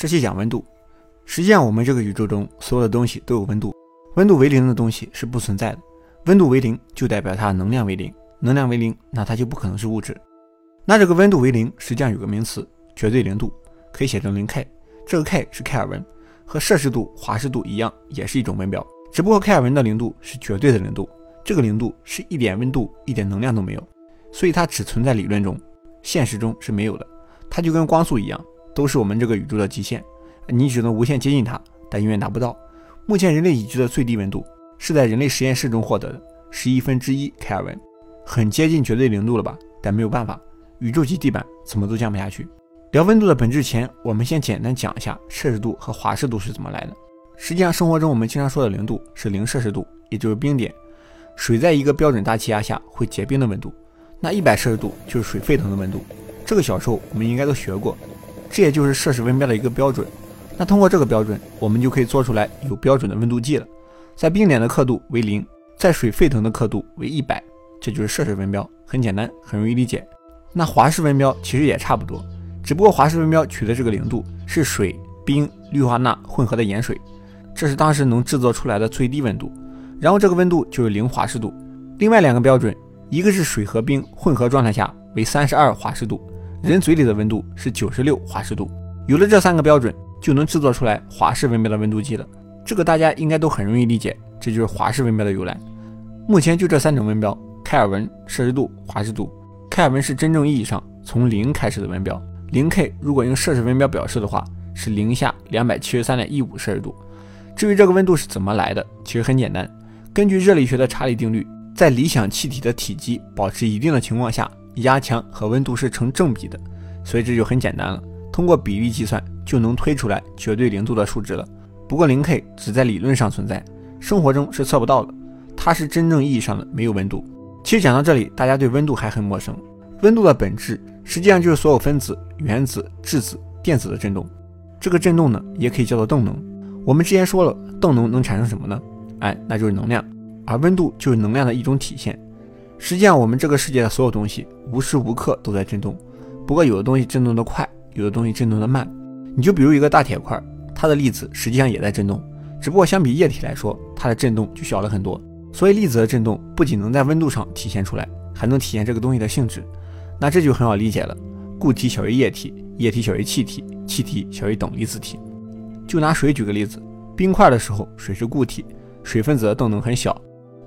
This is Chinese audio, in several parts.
这期讲温度。实际上，我们这个宇宙中所有的东西都有温度，温度为零的东西是不存在的。温度为零就代表它能量为零，能量为零，那它就不可能是物质。那这个温度为零，实际上有个名词，绝对零度，可以写成零 K。这个 K 是开尔文，和摄氏度、华氏度一样，也是一种温表。只不过开尔文的零度是绝对的零度，这个零度是一点温度、一点能量都没有，所以它只存在理论中，现实中是没有的。它就跟光速一样，都是我们这个宇宙的极限，你只能无限接近它，但永远达不到。目前人类已知的最低温度是在人类实验室中获得的，十亿分之一开尔文，很接近绝对零度了吧？但没有办法，宇宙级地板怎么都降不下去。聊温度的本质前，我们先简单讲一下摄氏度和华氏度是怎么来的。实际上，生活中我们经常说的零度是零摄氏度，也就是冰点。水在一个标准大气压下会结冰的温度，那一百摄氏度就是水沸腾的温度。这个小时候我们应该都学过，这也就是摄氏温标的一个标准。那通过这个标准，我们就可以做出来有标准的温度计了。在冰点的刻度为零，在水沸腾的刻度为一百，这就是摄氏温标，很简单，很容易理解。那华氏温标其实也差不多，只不过华氏温标取的这个零度是水、冰、氯化钠混合的盐水，这是当时能制作出来的最低温度，然后这个温度就是零华氏度。另外两个标准，一个是水和冰混合状态下为三十二华氏度。人嘴里的温度是九十六华氏度，有了这三个标准，就能制作出来华氏温标的温度计了。这个大家应该都很容易理解，这就是华氏温标的由来。目前就这三种温标：开尔文、摄氏度、华氏度。开尔文是真正意义上从零开始的温标，零 K 如果用摄氏温标表示的话，是零下两百七十三点一五摄氏度。至于这个温度是怎么来的，其实很简单，根据热力学的查理定律，在理想气体的体积保持一定的情况下。压强和温度是成正比的，所以这就很简单了。通过比例计算就能推出来绝对零度的数值了。不过零 K 只在理论上存在，生活中是测不到的。它是真正意义上的没有温度。其实讲到这里，大家对温度还很陌生。温度的本质实际上就是所有分子、原子、质子、电子的振动。这个振动呢，也可以叫做动能。我们之前说了，动能能产生什么呢？哎，那就是能量。而温度就是能量的一种体现。实际上，我们这个世界的所有东西无时无刻都在震动，不过有的东西震动的快，有的东西震动的慢。你就比如一个大铁块，它的粒子实际上也在震动，只不过相比液体来说，它的震动就小了很多。所以粒子的震动不仅能在温度上体现出来，还能体现这个东西的性质。那这就很好理解了，固体小于液体，液体小于气体，气体小于等离子体。就拿水举个例子，冰块的时候，水是固体，水分子的动能很小。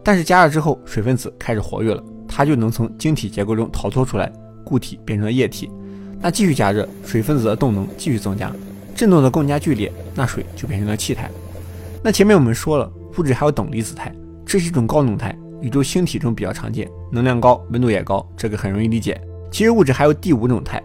但是加热之后，水分子开始活跃了，它就能从晶体结构中逃脱出来，固体变成了液体。那继续加热，水分子的动能继续增加，振动的更加剧烈，那水就变成了气态。那前面我们说了，物质还有等离子态，这是一种高能态，宇宙星体中比较常见，能量高，温度也高，这个很容易理解。其实物质还有第五种态，